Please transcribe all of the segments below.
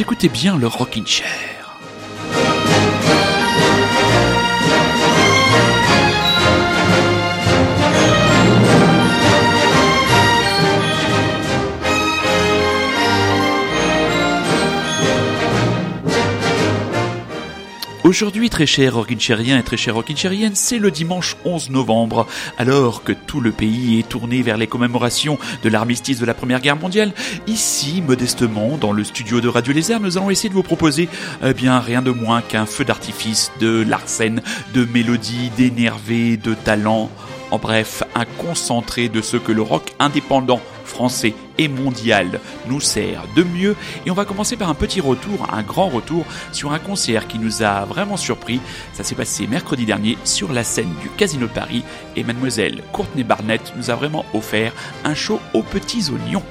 Écoutez bien le Rockin' Chair. Aujourd'hui, très cher Rockinchérien et très cher Rockinchérienne, c'est le dimanche 11 novembre. Alors que tout le pays est tourné vers les commémorations de l'armistice de la Première Guerre mondiale, ici, modestement, dans le studio de Radio Lézard, nous allons essayer de vous proposer, eh bien, rien de moins qu'un feu d'artifice de Larsen, de mélodies, d'énervé, de talent. En bref, un concentré de ce que le rock indépendant français et mondial nous sert de mieux. Et on va commencer par un petit retour, un grand retour sur un concert qui nous a vraiment surpris. Ça s'est passé mercredi dernier sur la scène du Casino de Paris et mademoiselle Courtney Barnett nous a vraiment offert un show aux petits oignons.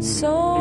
Learned it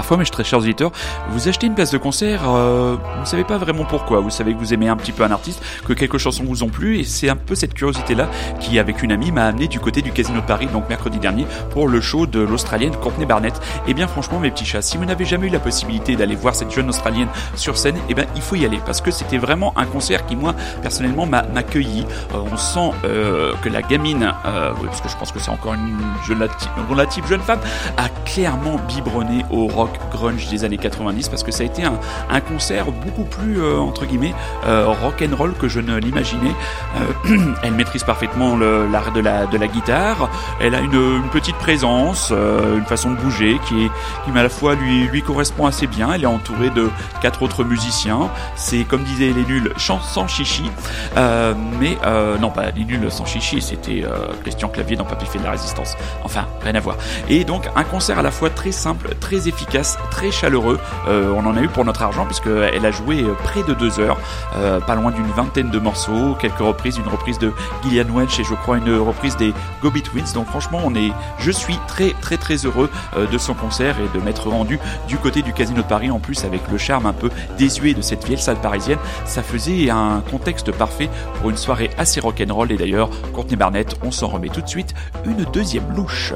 Parfois, mes très chers auditeurs, vous achetez une place de concert, euh, vous ne savez pas vraiment pourquoi. Vous savez que vous aimez un petit peu un artiste, que quelques chansons vous ont plu, et c'est un peu cette curiosité-là qui, avec une amie, m'a amené du côté du Casino de Paris, donc mercredi dernier, pour le show de l'Australienne Courtney Barnett. Et bien, franchement, mes petits chats, si vous n'avez jamais eu la possibilité d'aller voir cette jeune Australienne sur scène, et bien, il faut y aller, parce que c'était vraiment un concert qui, moi, personnellement, m'a accueilli. Euh, on sent euh, que la gamine, parce que je pense que c'est encore une relative jeune femme, a clairement biberonné au rock grunge des années 90 parce que ça a été un, concert beaucoup plus euh, entre guillemets euh, rock and roll que je ne l'imaginais. Euh, elle maîtrise parfaitement l'art de la, guitare. Elle a une, petite présence, une façon de bouger qui à la fois lui correspond assez bien. Elle est entourée de quatre autres musiciens. C'est comme disaient les nuls, chant sans chichi. Mais non pas les nuls sans chichi, c'était Christian Clavier dans Papy fait la résistance. Enfin rien à voir. Et donc un concert à la fois très simple, très efficace, très chaleureux. Euh, on en a eu pour notre argent puisqu'elle a joué euh, près de deux heures, euh, pas loin d'une vingtaine de morceaux, quelques reprises, une reprise de Gillian Welch et je crois une reprise des Gobi Twins. Donc franchement, on est, je suis très très très heureux de son concert et de m'être rendu du côté du Casino de Paris en plus avec le charme un peu désuet de cette vieille salle parisienne. Ça faisait un contexte parfait pour une soirée assez rock'n'roll et d'ailleurs, Courtney Barnett, on s'en remet tout de suite une deuxième louche.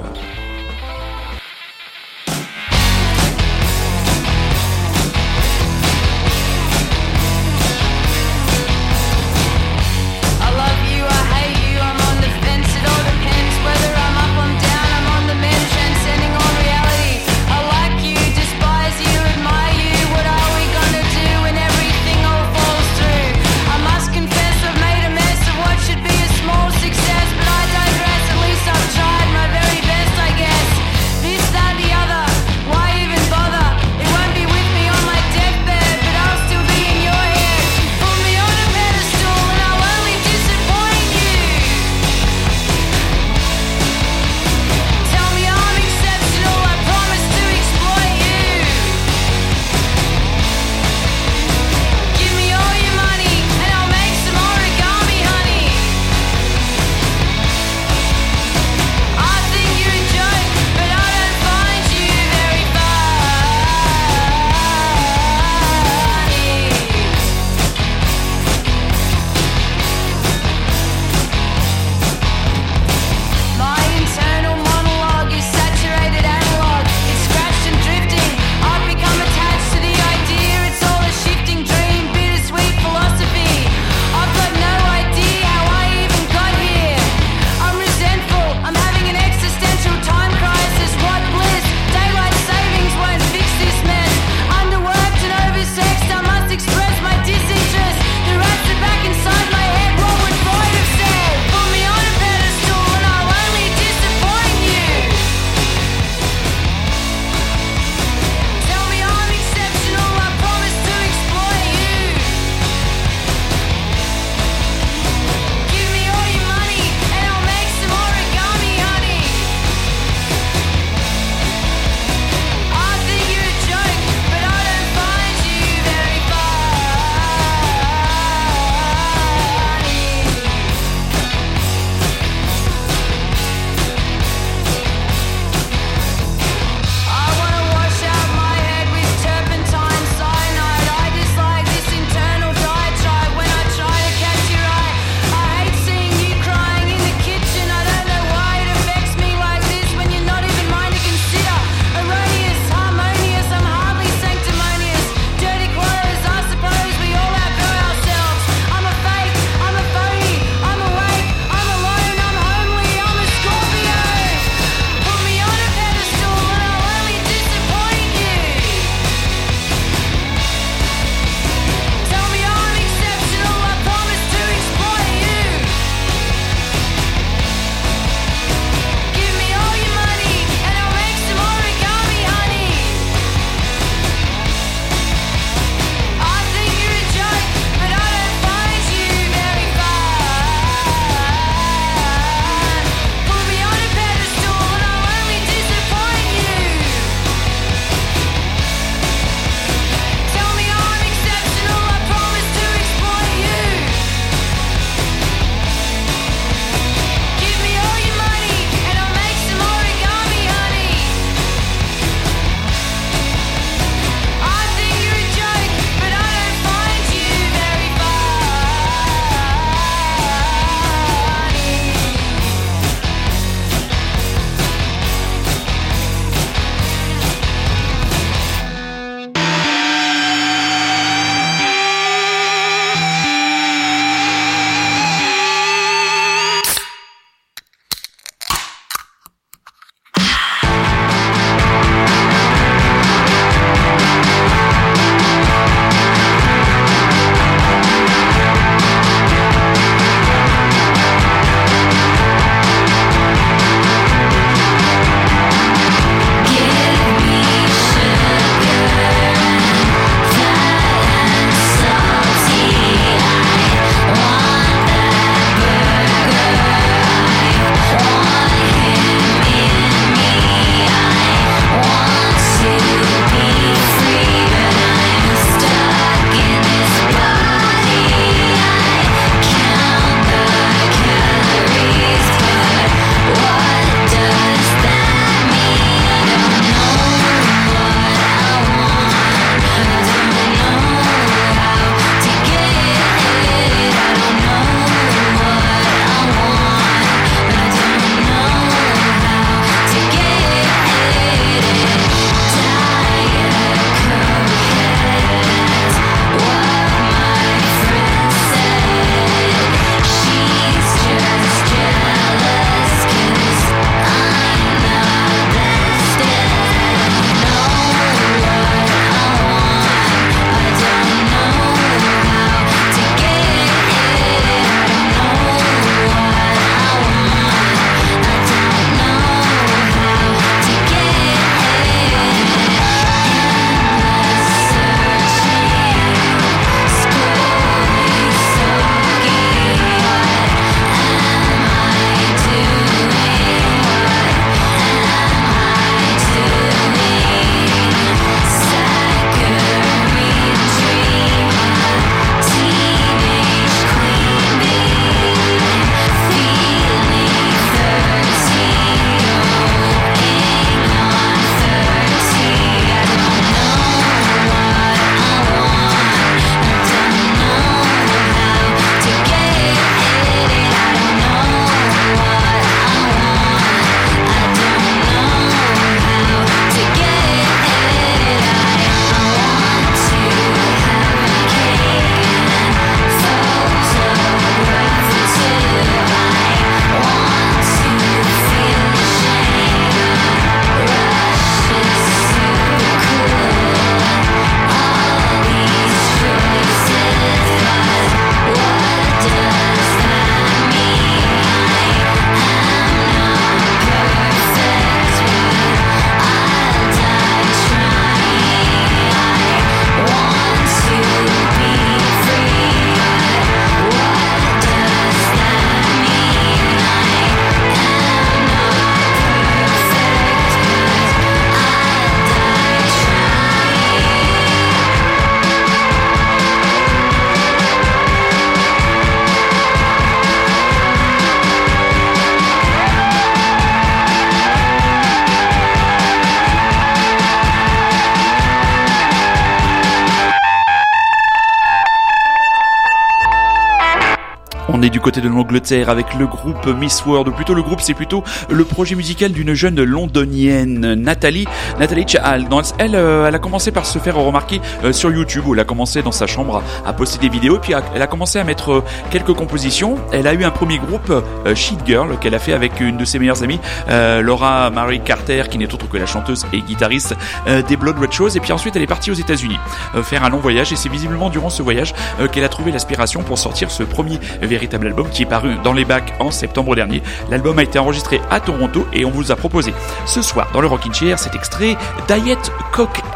Côté de l'Angleterre avec le groupe Miss World, ou plutôt le groupe, c'est plutôt le projet musical d'une jeune londonienne, Nathalie, Nathalie Chahal. Elle, euh, elle a commencé par se faire remarquer euh, sur YouTube, où elle a commencé dans sa chambre à poster des vidéos, puis elle a commencé à mettre euh, quelques compositions. Elle a eu un premier groupe, Sheet Girl, qu'elle a fait avec une de ses meilleures amies, Laura Marie Carter, qui n'est autre que la chanteuse et guitariste des Blood Red Shows. Et puis ensuite, elle est partie aux États-Unis faire un long voyage, et c'est visiblement durant ce voyage qu'elle a trouvé l'aspiration pour sortir ce premier véritable qui est paru dans les bacs en septembre dernier. L'album a été enregistré à Toronto et on vous a proposé ce soir dans le Rockin' Chair cet extrait Diet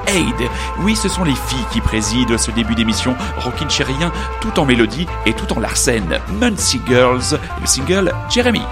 Aid. Oui, ce sont les filles qui président ce début d'émission Rockin' Chairien tout en mélodie et tout en larcène. Muncie Girls, le single Jeremy.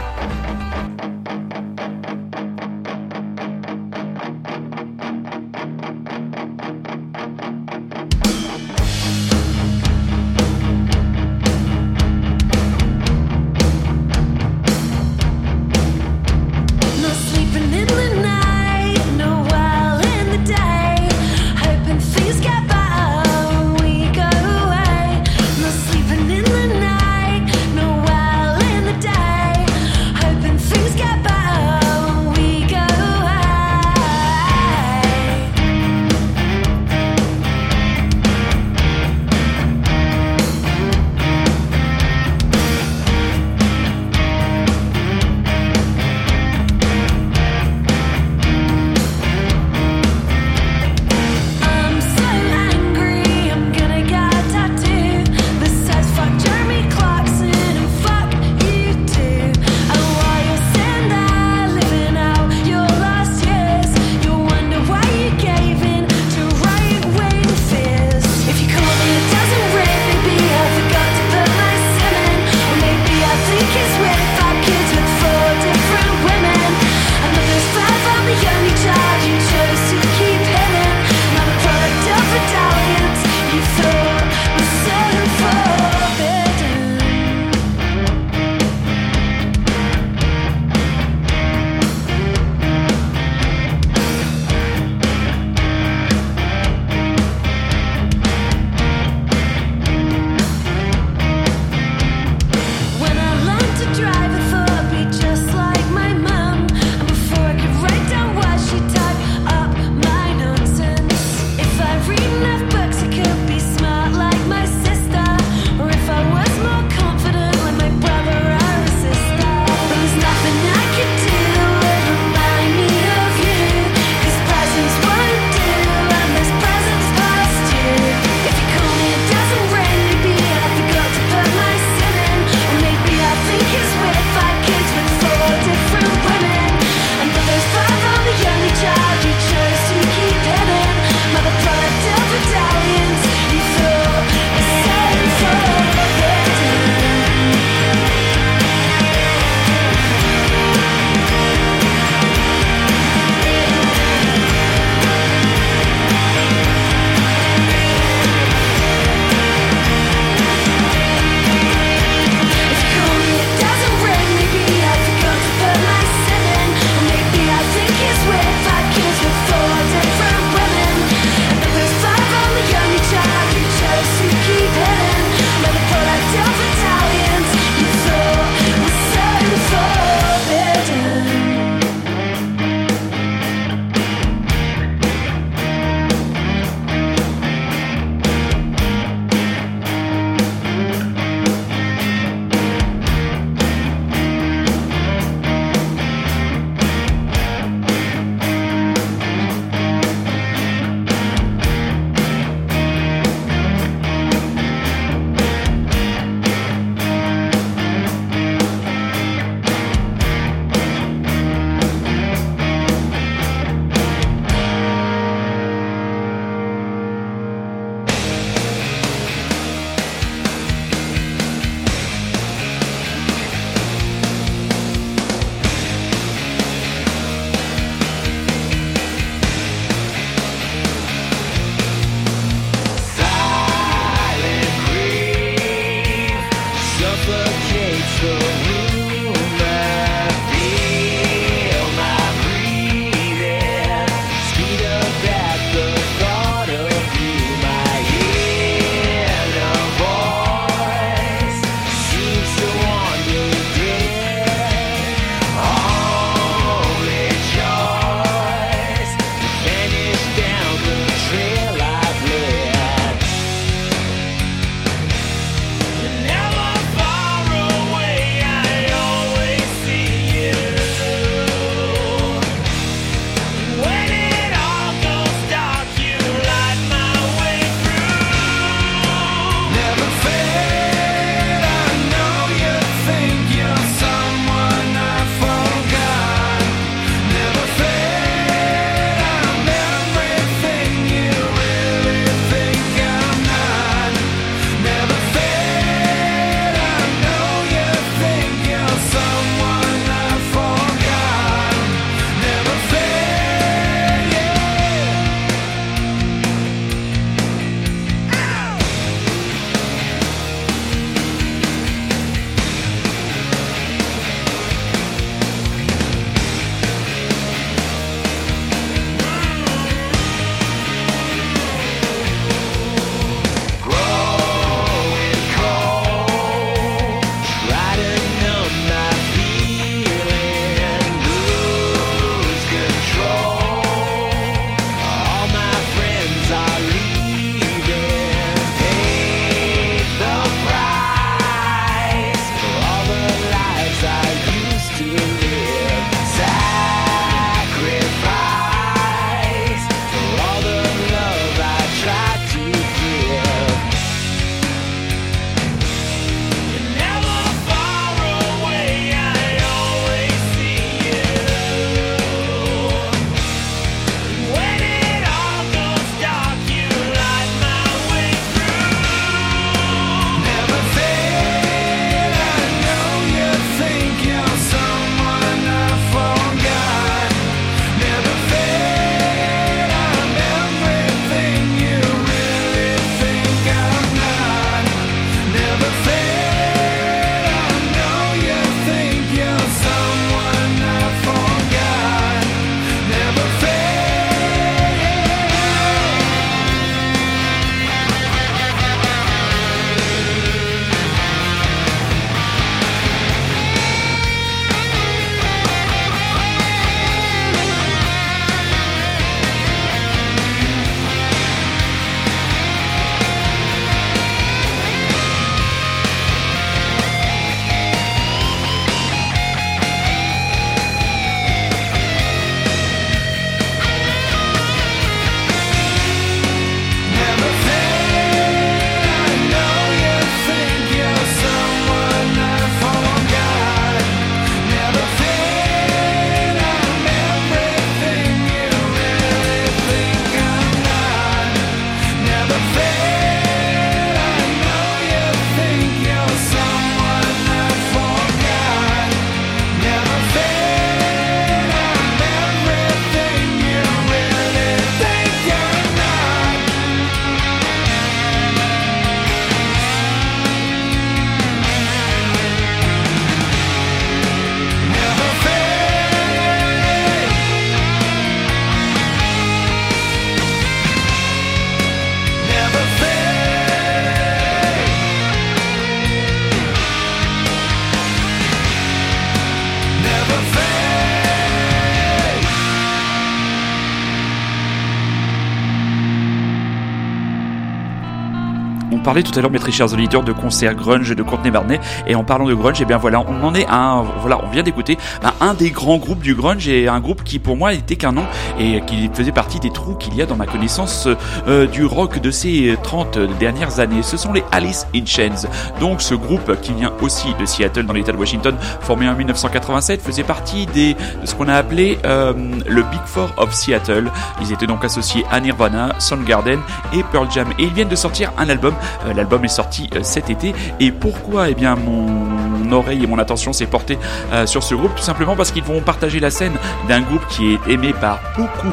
Tout à l'heure, mes très chers auditeurs, de concerts grunge de Courtney Barney. Et en parlant de grunge, et eh bien voilà, on en est un, voilà, on vient d'écouter un, des grands groupes du grunge et un groupe qui pour moi était qu'un nom et qui faisait partie des trous qu'il y a dans ma connaissance euh, du rock de ces 30 dernières années. Ce sont les Alice in Chains. Donc ce groupe qui vient aussi de Seattle dans l'État de Washington, formé en 1987, faisait partie des, de ce qu'on a appelé euh, le Big Four of Seattle. Ils étaient donc associés à Nirvana, Soundgarden et Pearl Jam. Et ils viennent de sortir un album. Euh, l'album est sorti euh, cet été. Et pourquoi? Eh bien, mon oreille et mon attention s'est portée euh, sur ce groupe tout simplement parce qu'ils vont partager la scène d'un groupe qui est aimé par beaucoup,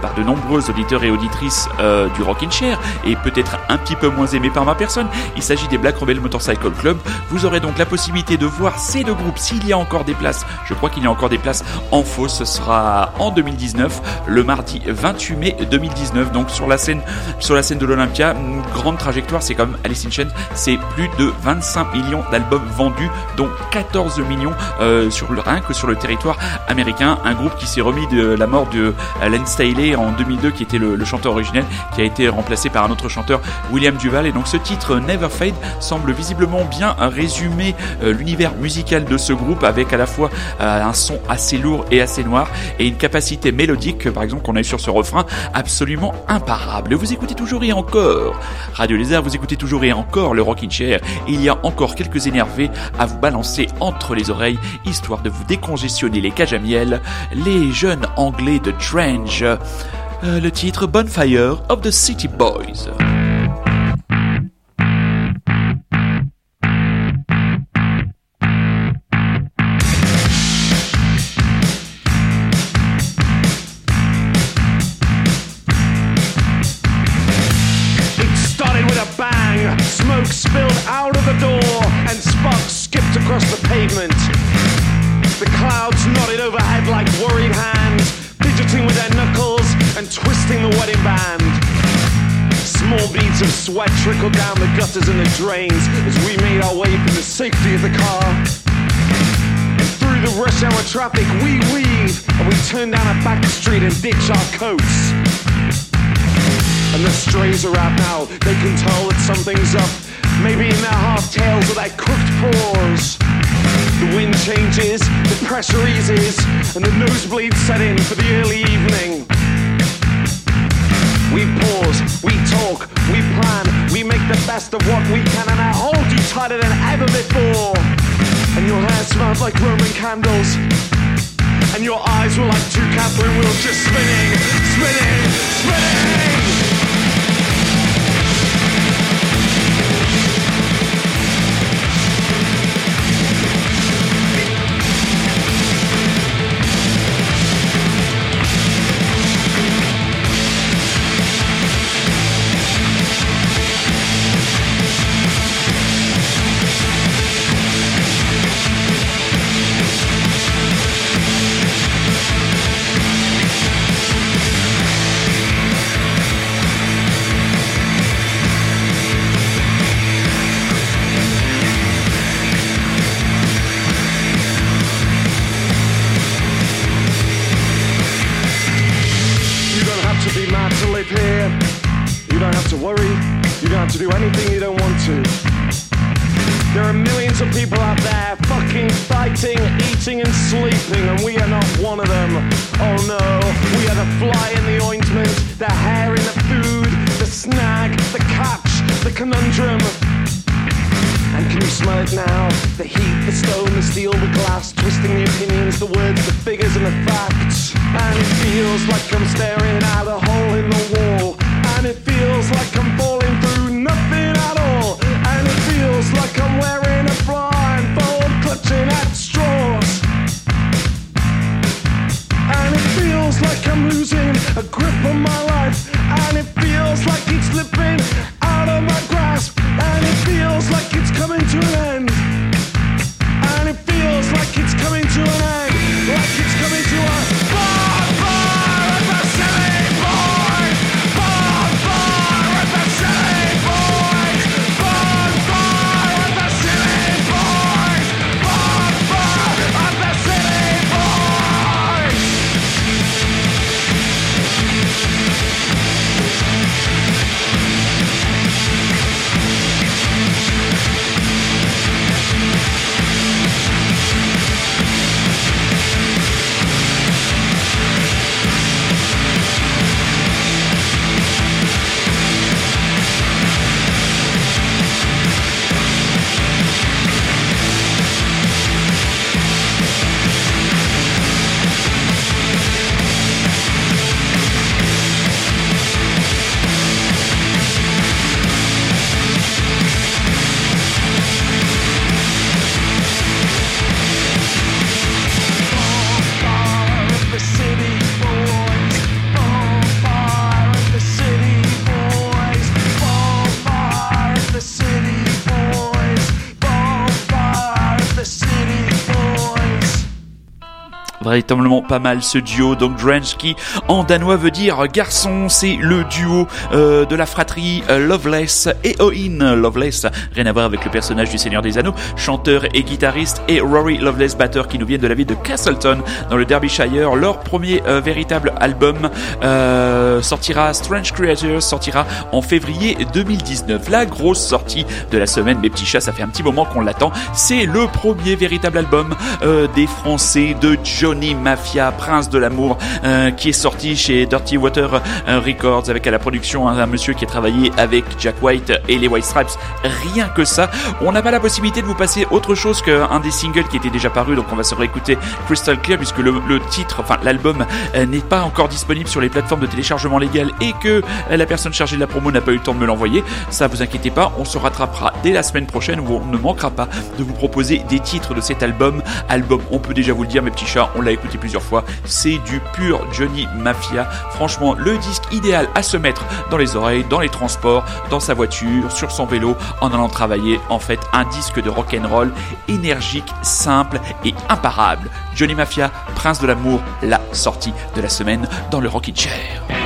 par de nombreux auditeurs et auditrices du Rockin' Chair et peut-être un petit peu moins aimé par ma personne. Il s'agit des Black Rebel Motorcycle Club. Vous aurez donc la possibilité de voir ces deux groupes s'il y a encore des places. Je crois qu'il y a encore des places en faux. Ce sera en 2019, le mardi 28 mai 2019. Donc sur la scène, sur la scène de l'Olympia, une grande trajectoire. C'est comme Alice in Chains, c'est plus de 25 millions d'albums vendus, dont 14 millions euh, sur le rien que sur le territoire américain. Un groupe qui s'est remis de la mort de Len Staley en 2002, qui était le, chanteur originel, qui a été remplacé par un autre chanteur, William Duval. Et donc ce titre Never Fade semble visiblement bien résumer euh, l'univers musical de ce groupe avec à la fois euh, un son assez lourd et assez noir et une capacité mélodique, par exemple, qu'on a sur ce refrain absolument imparable. Vous écoutez toujours et encore Radio Lézard, vous écoutez toujours et encore le Rockin' Chair. Il y a encore quelques énervés à vous balancer entre les oreilles, histoire de vous décongestionner les cages à miel, les jeunes anglais de Trench. Euh, le titre Bonfire of the City Boys. Sweat trickled down the gutters and the drains as we made our way from the safety of the car. And through the rush hour traffic, we weave and we turn down a back street and ditch our coats. And the strays are out now, they can tell that something's up. Maybe in their half tails or their crooked paws. The wind changes, the pressure eases, and the nosebleeds set in for the early evening. We pause, we talk, we plan, we make the best of what we can, and I hold you tighter than ever before. And your hair smells like Roman candles, and your eyes were like two Catherine wheels just spinning, spinning, spinning. But my véritablement pas mal ce duo. Donc Drench qui en danois veut dire garçon, c'est le duo euh, de la fratrie euh, Loveless et Oin Loveless, rien à voir avec le personnage du Seigneur des Anneaux, chanteur et guitariste, et Rory Loveless, batteur qui nous viennent de la ville de Castleton dans le Derbyshire. Leur premier euh, véritable album sortira, Strange Creatures sortira en février 2019. La grosse sortie de la semaine, mes petits chats, ça fait un petit moment qu'on l'attend. C'est le premier véritable album des Français de Johnny Mafia, Prince de l'amour, qui est sorti chez Dirty Water Records avec à la production un monsieur qui a travaillé avec Jack White et les White Stripes. Rien que ça. On n'a pas la possibilité de vous passer autre chose qu'un des singles qui était déjà paru, donc on va se réécouter Crystal Clear puisque le, titre, enfin l'album euh, n'est pas encore disponible sur les plateformes de téléchargement légal et que euh, la personne chargée de la promo n'a pas eu le temps de me l'envoyer. Ça, vous inquiétez pas, on se rattrapera dès la semaine prochaine où on ne manquera pas de vous proposer des titres de cet album. Album, on peut déjà vous le dire, mes petits chats, on l'a écouté plusieurs fois. C'est du pur Johnny Mafia. Franchement, le disque idéal à se mettre dans les oreilles, dans les transports, dans sa voiture, sur son vélo, en allant travailler. En fait, un disque de rock'n'roll énergique, simple et imparable. Johnny Mafia, Prince de l'amour, la sortie de la semaine dans le Rockin' Chair.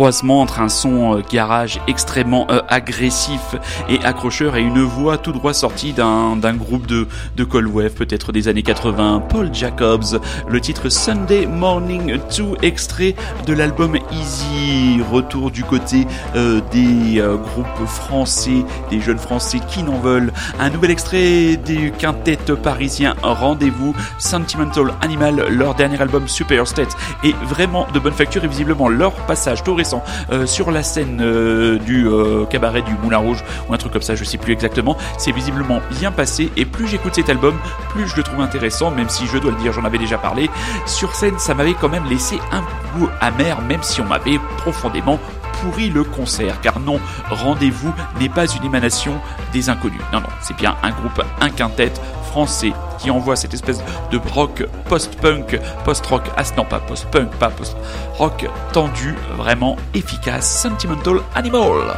Croisement entre un son euh, garage extrêmement euh, agressif et accrocheur et une voix tout droit sortie d'un groupe de, de cold wave, peut-être des années 80, Paul Jacobs, le titre Sunday Morning 2, extrait de l'album Easy, retour du côté euh, des groupes français, des jeunes français qui n'en veulent, un nouvel extrait du quintet parisien Rendez-vous, Sentimental Animal, leur dernier album Super State est vraiment de bonne facture et visiblement leur passage tout euh, sur la scène euh, du euh, cabaret du Moulin Rouge ou un truc comme ça, je sais plus exactement, c'est visiblement bien passé et plus j'écoute cet album, plus je le trouve intéressant, même si je dois le dire, j'en avais déjà parlé. Sur scène, ça m'avait quand même laissé un goût amer, même si on m'avait profondément pourri le concert, car non, Rendez-vous n'est pas une émanation des inconnus. Non, non, c'est bien un groupe, un quintet français qui envoie cette espèce de rock post-punk, post-rock, ah non pas post-punk, pas post-rock tendu, vraiment efficace, Sentimental Animal.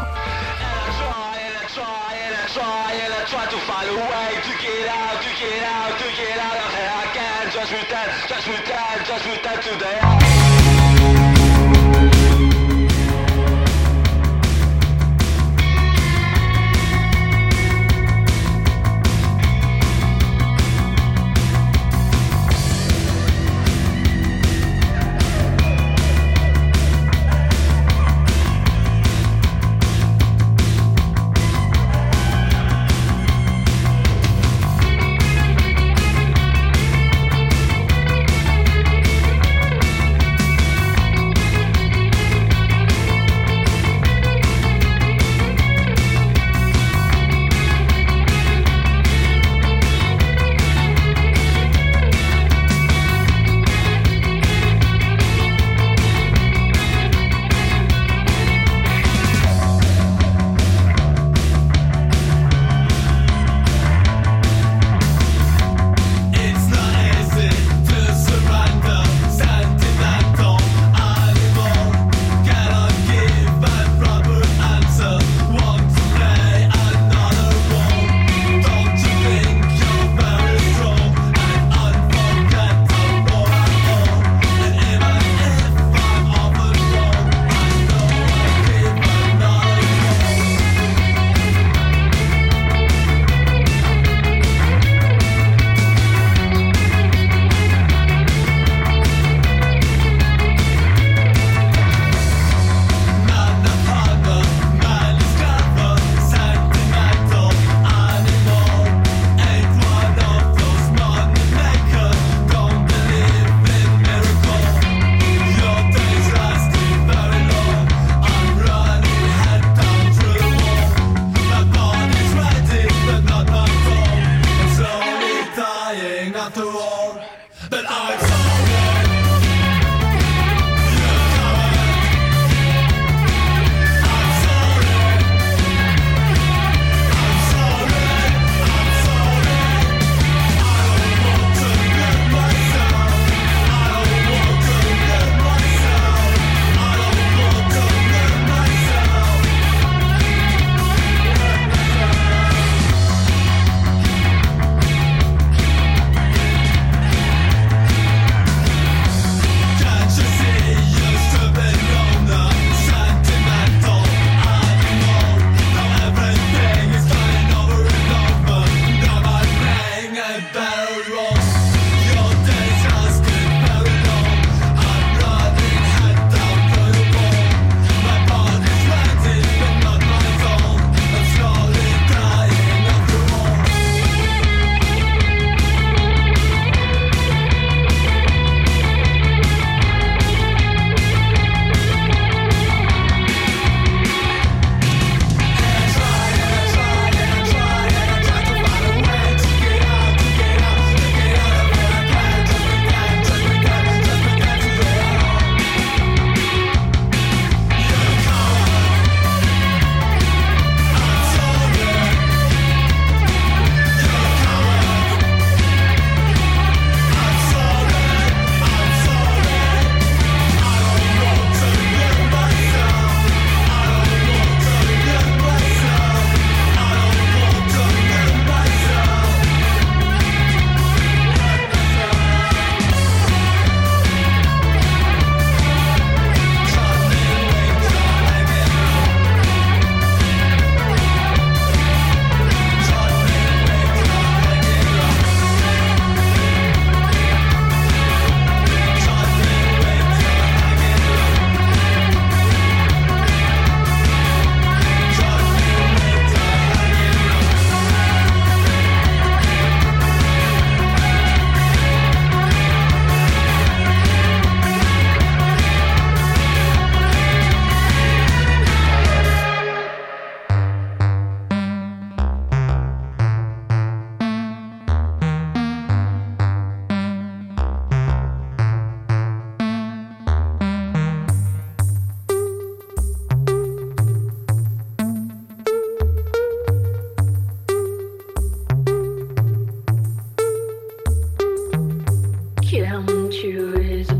is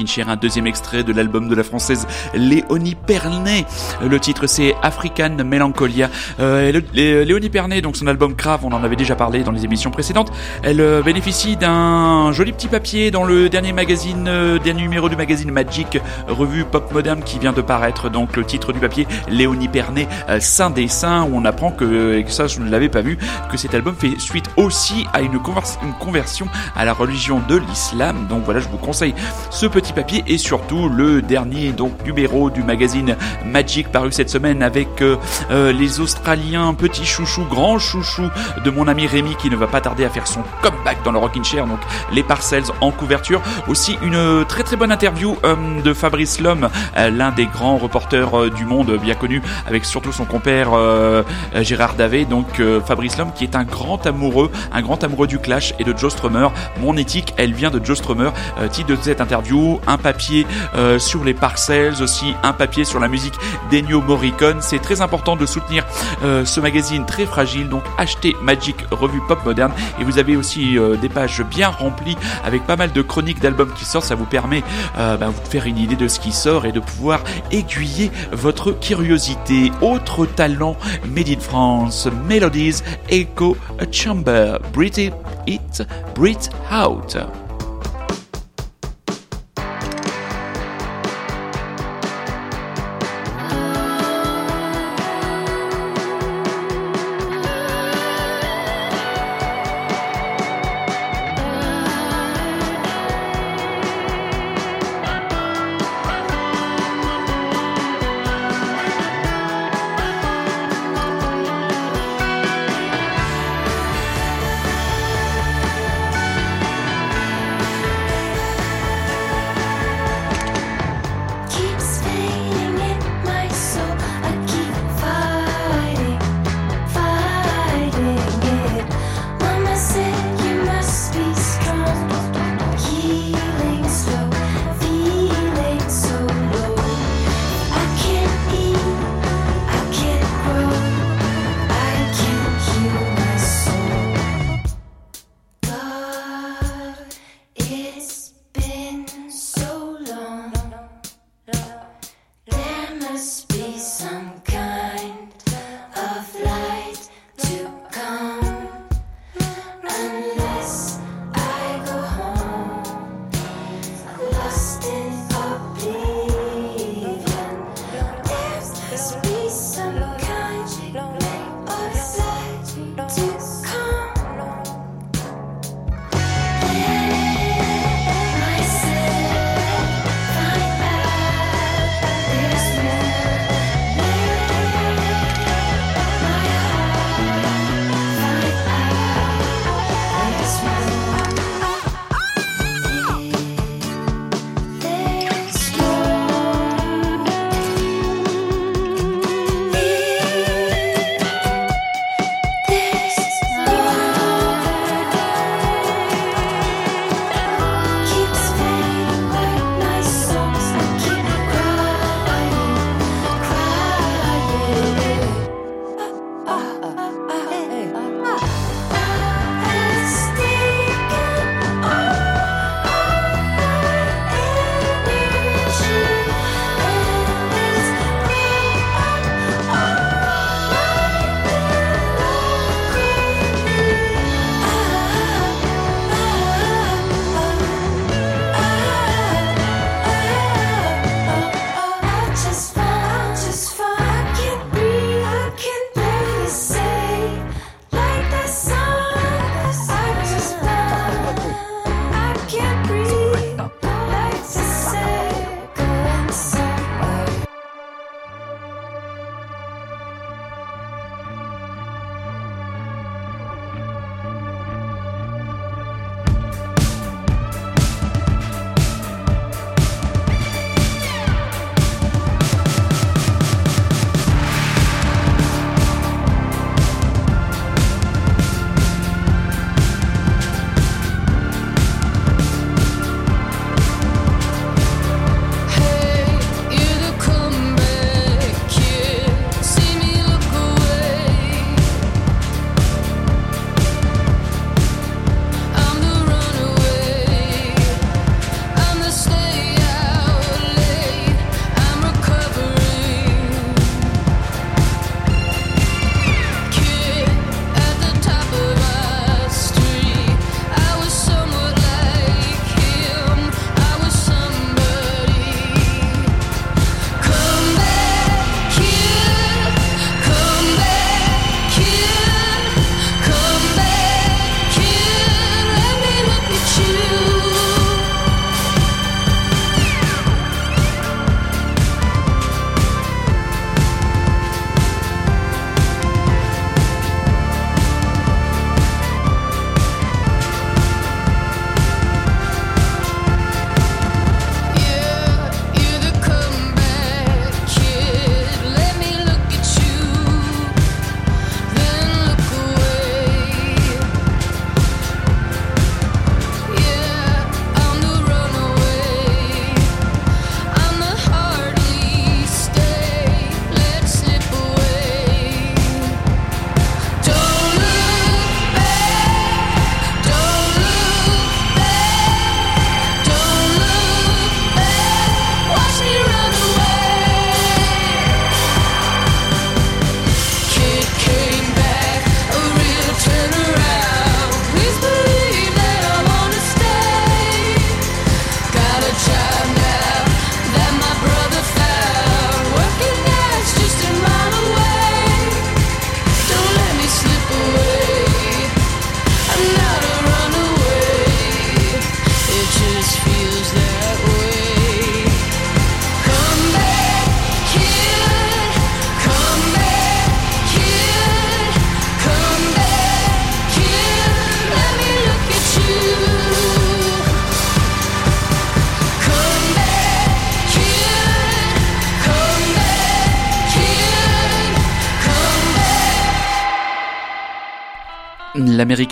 Un deuxième extrait de l'album de la française Léonie Pernet. Le titre c'est African Melancholia. Euh, Léonie Pernet, donc son album Crave, on en avait déjà parlé dans les émissions précédentes. Elle euh, bénéficie d'un joli petit papier dans le dernier magazine, euh, dernier numéro du magazine Magic, revue pop moderne qui vient de paraître. Donc le titre du papier Léonie Pernet, euh, Saint dessin, où on apprend que, et que ça je ne l'avais pas vu, que cet album fait suite aussi à une conversion à la religion de l'islam. Donc voilà, je vous conseille ce petit papier et surtout le dernier donc numéro du magazine Magic paru cette semaine avec euh, euh, les Australiens petits chouchous, grands chouchous de mon ami Rémi qui ne va pas tarder à faire son comeback dans le Rockin' Chair, donc les Parcells en couverture. Aussi une très très bonne interview euh, de Fabrice Lhomme, l'un des grands reporters du monde bien connu avec surtout son compère Gérard Davé, donc Fabrice Lhomme qui est un grand amoureux, un grand amoureux du Clash et de Joe Strummer. Mon éthique, elle vient de Joe Strummer. titre de cette interview un papier euh, sur les parcelles, aussi un papier sur la musique d'Ennio Morricone. C'est très important de soutenir euh, ce magazine très fragile, donc achetez Magic Revue Pop Moderne et vous avez aussi euh, des pages bien remplies avec pas mal de chroniques d'albums qui sortent. Ça vous permet bah, de faire une idée de ce qui sort et de pouvoir aiguiller votre curiosité. Autre talent made in France, Melodies Echo Chamber, Breathe It, Breathe Out.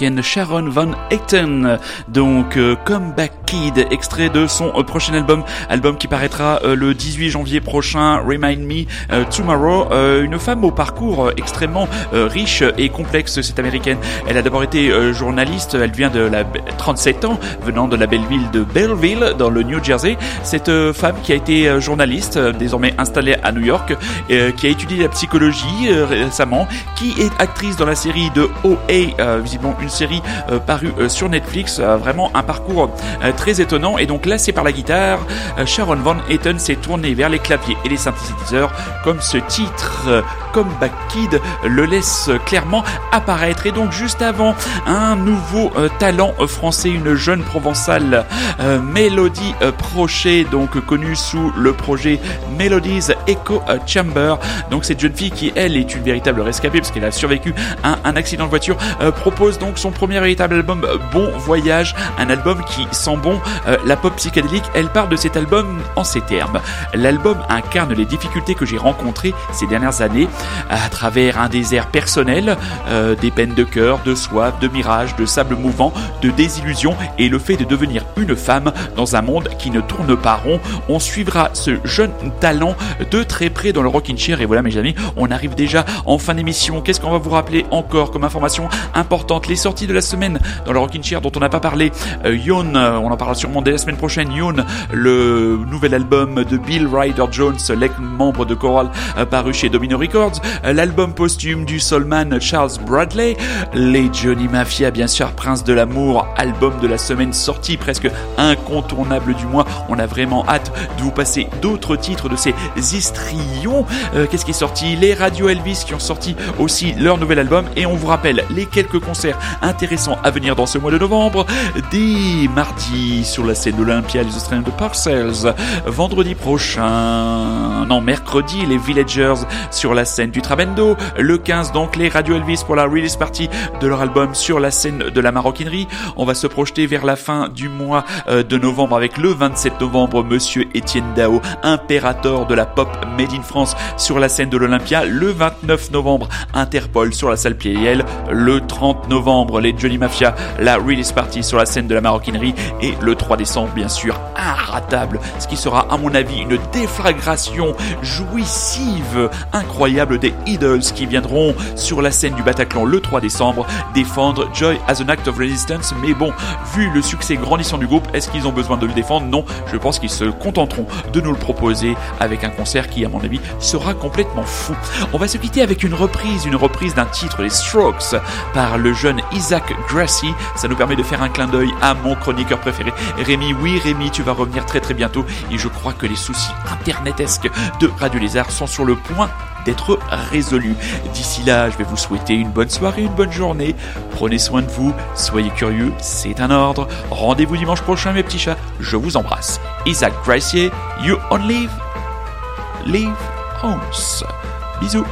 L'américaine Sharon Van Etten. Donc, euh, Comeback Kid, extrait de son euh, prochain album, album qui paraîtra euh, le 18 janvier prochain, Remind Me Tomorrow. une femme au parcours extrêmement riche et complexe, cette américaine. Elle a d'abord été journaliste, elle vient de la 37 ans, venant de la belle ville de Belleville, dans le New Jersey. Cette femme qui a été journaliste, désormais installée à New York, qui a étudié la psychologie récemment, qui est actrice dans la série de OA euh, visiblement une série euh, parue euh, sur Netflix. vraiment un parcours très étonnant. Et donc là, par la guitare. Sharon Van Etten s'est tournée vers les claviers et les synthétiseurs, comme ce titre Comeback Kid le laisse clairement apparaître. Et donc juste avant, un nouveau talent français, une jeune provençale, Mélodie Prochet, donc connue sous le projet Melodies Echo Chamber. Donc cette jeune fille qui elle est une véritable rescapée parce qu'elle a survécu à un accident de voiture propose donc son premier véritable album Bon Voyage, un album qui sent bon euh, la pop psychédélique. Elle part de cet album en ces termes. L'album incarne les difficultés que j'ai rencontrées ces dernières années à travers un désert personnel, euh, des peines de cœur, de soif, de mirage, de sable mouvant, de désillusion et le fait de devenir une femme dans un monde qui ne tourne pas rond. On suivra ce jeune talent de très près dans le Rockin' Chair et voilà mes amis, on arrive déjà en fin d'émission. Qu'est-ce qu'on va vous rappeler encore comme information importante? Les sorties de la semaine dans le Rockin' Chair dont on n'a pas parlé. Euh, Yoon, euh, on en parlera sûrement dès la semaine prochaine. Yoon, le nouvel album de Bill Ryder Jones, l'ex-membre de Choral euh, paru chez Domino Records. L'album posthume du soulman Charles Bradley. Les Johnny Mafia, bien sûr, Prince de l'amour, album de la semaine sorti, presque incontournable du mois. On a vraiment hâte de vous passer d'autres titres de ces histrions. Qu'est-ce qui est sorti? Les Radio Elvis qui ont sorti aussi leur nouvel album. Et on vous rappelle les quelques concerts intéressants à venir dans ce mois de novembre. Dès mardi sur la scène d'Olympia, les Australiens de Parcells. Vendredi prochain, non, mercredi, les Villagers sur la scène du Trabendo. Le 15, donc, les Radio Elvis pour la release party de leur album sur la scène de la maroquinerie. On va se projeter vers la fin du mois euh, de novembre avec le 27 novembre, Monsieur Étienne Dao, impérator de la pop made in France sur la scène de l'Olympia. Le 29 novembre, Interpol sur la salle Pleyel. Le 30 novembre, les Johnny Mafia, la release party sur la scène de la maroquinerie et le 3 décembre, bien sûr, inratable, ce qui sera à mon avis une déflagration jouissive, incroyable des Idols qui viendront sur la scène du Bataclan le 3 décembre défendre Joy as an Act of Resistance. Mais bon, vu le succès grandissant du groupe, est-ce qu'ils ont besoin de le défendre? Non, je pense qu'ils se contenteront de nous le proposer avec un concert qui, à mon avis, sera complètement fou. On va se quitter avec une reprise, une reprise d'un titre, les Strokes, par le jeune Isaac Grassy. Ça nous permet de faire un clin d'œil à mon chroniqueur préféré, Rémi. Oui, Rémi, tu vas revenir très très bientôt et je crois que les soucis internetesques de Radio Lézard sont sur le point d'être résolus. D'ici là, je vais vous souhaiter une bonne soirée, une bonne journée. Prenez soin de vous, soyez curieux, c'est un ordre. Rendez-vous dimanche prochain, mes petits chats. Je vous embrasse. Isaac Gracie, you on leave, leave homes. Bisous.